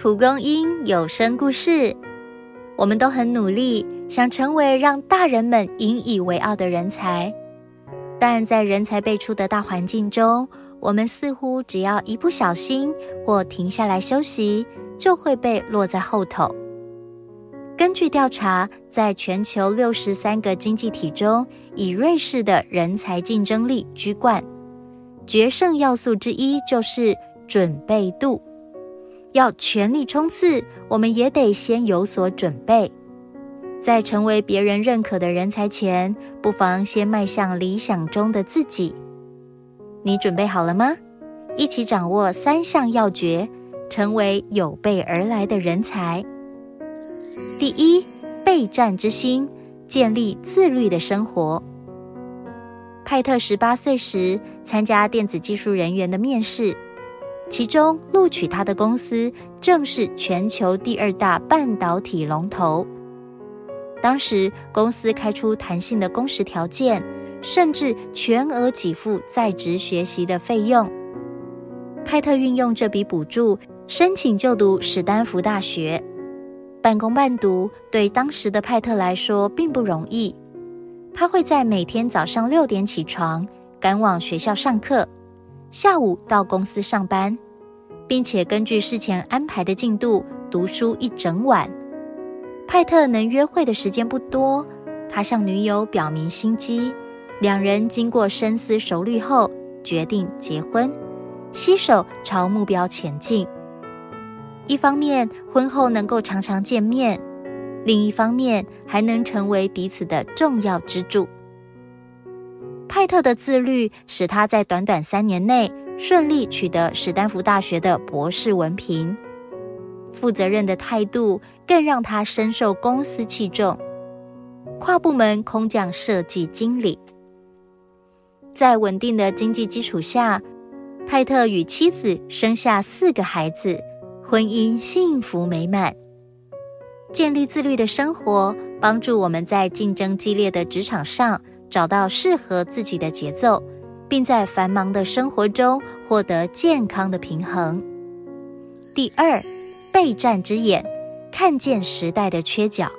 蒲公英有声故事。我们都很努力，想成为让大人们引以为傲的人才，但在人才辈出的大环境中，我们似乎只要一不小心或停下来休息，就会被落在后头。根据调查，在全球六十三个经济体中，以瑞士的人才竞争力居冠。决胜要素之一就是准备度。要全力冲刺，我们也得先有所准备。在成为别人认可的人才前，不妨先迈向理想中的自己。你准备好了吗？一起掌握三项要诀，成为有备而来的人才。第一，备战之心，建立自律的生活。派特十八岁时参加电子技术人员的面试。其中录取他的公司正是全球第二大半导体龙头。当时公司开出弹性的工时条件，甚至全额给付在职学习的费用。派特运用这笔补助申请就读史丹福大学，半工半读对当时的派特来说并不容易。他会在每天早上六点起床，赶往学校上课。下午到公司上班，并且根据事前安排的进度读书一整晚。派特能约会的时间不多，他向女友表明心机，两人经过深思熟虑后决定结婚，携手朝目标前进。一方面婚后能够常常见面，另一方面还能成为彼此的重要支柱。派特的自律使他在短短三年内顺利取得史丹福大学的博士文凭，负责任的态度更让他深受公司器重。跨部门空降设计经理，在稳定的经济基础下，派特与妻子生下四个孩子，婚姻幸福美满。建立自律的生活，帮助我们在竞争激烈的职场上。找到适合自己的节奏，并在繁忙的生活中获得健康的平衡。第二，备战之眼，看见时代的缺角。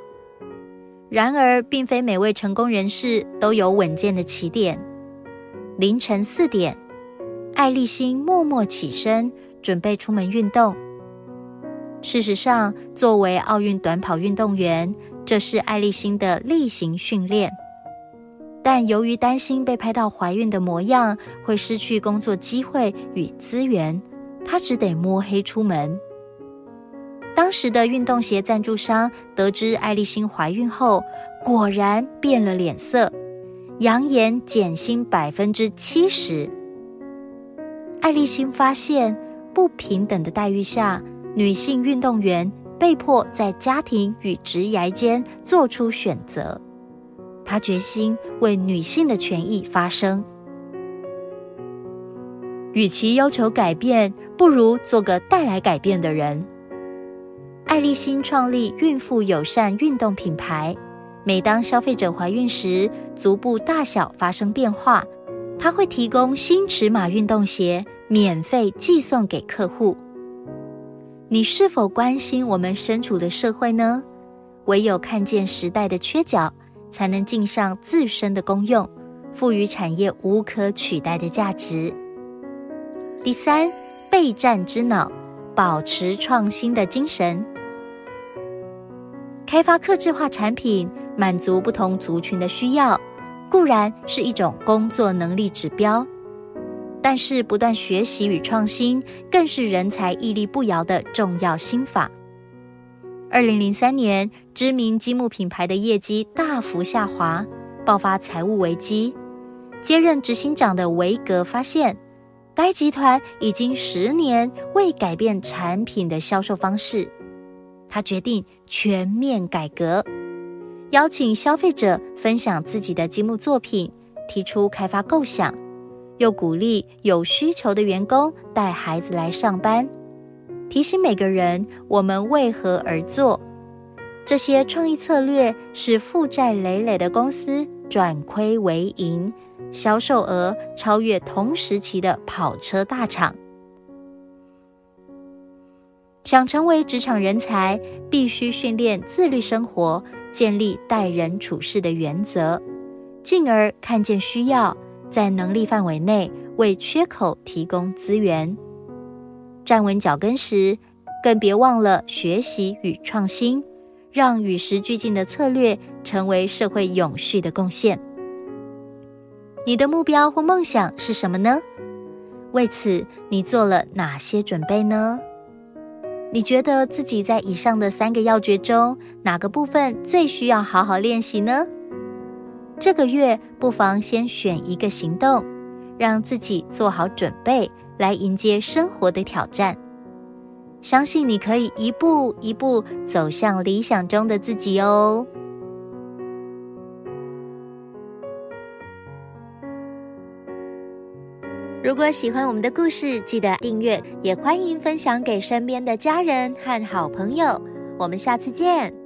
然而，并非每位成功人士都有稳健的起点。凌晨四点，艾丽欣默默起身，准备出门运动。事实上，作为奥运短跑运动员，这是艾丽欣的例行训练。但由于担心被拍到怀孕的模样会失去工作机会与资源，她只得摸黑出门。当时的运动鞋赞助商得知艾丽欣怀孕后，果然变了脸色，扬言减薪百分之七十。艾丽欣发现不平等的待遇下，女性运动员被迫在家庭与职业间做出选择。他决心为女性的权益发声。与其要求改变，不如做个带来改变的人。爱丽欣创立孕妇友善运动品牌。每当消费者怀孕时，足部大小发生变化，他会提供新尺码运动鞋，免费寄送给客户。你是否关心我们身处的社会呢？唯有看见时代的缺角。才能尽上自身的功用，赋予产业无可取代的价值。第三，备战之脑，保持创新的精神，开发客制化产品，满足不同族群的需要，固然是一种工作能力指标，但是不断学习与创新，更是人才屹立不摇的重要心法。二零零三年，知名积木品牌的业绩大幅下滑，爆发财务危机。接任执行长的维格发现，该集团已经十年未改变产品的销售方式。他决定全面改革，邀请消费者分享自己的积木作品，提出开发构想，又鼓励有需求的员工带孩子来上班。提醒每个人，我们为何而做？这些创意策略使负债累累的公司转亏为盈，销售额超越同时期的跑车大厂。想成为职场人才，必须训练自律生活，建立待人处事的原则，进而看见需要，在能力范围内为缺口提供资源。站稳脚跟时，更别忘了学习与创新，让与时俱进的策略成为社会永续的贡献。你的目标或梦想是什么呢？为此，你做了哪些准备呢？你觉得自己在以上的三个要诀中，哪个部分最需要好好练习呢？这个月不妨先选一个行动，让自己做好准备，来迎接生活的挑战。相信你可以一步一步走向理想中的自己哦。如果喜欢我们的故事，记得订阅，也欢迎分享给身边的家人和好朋友。我们下次见。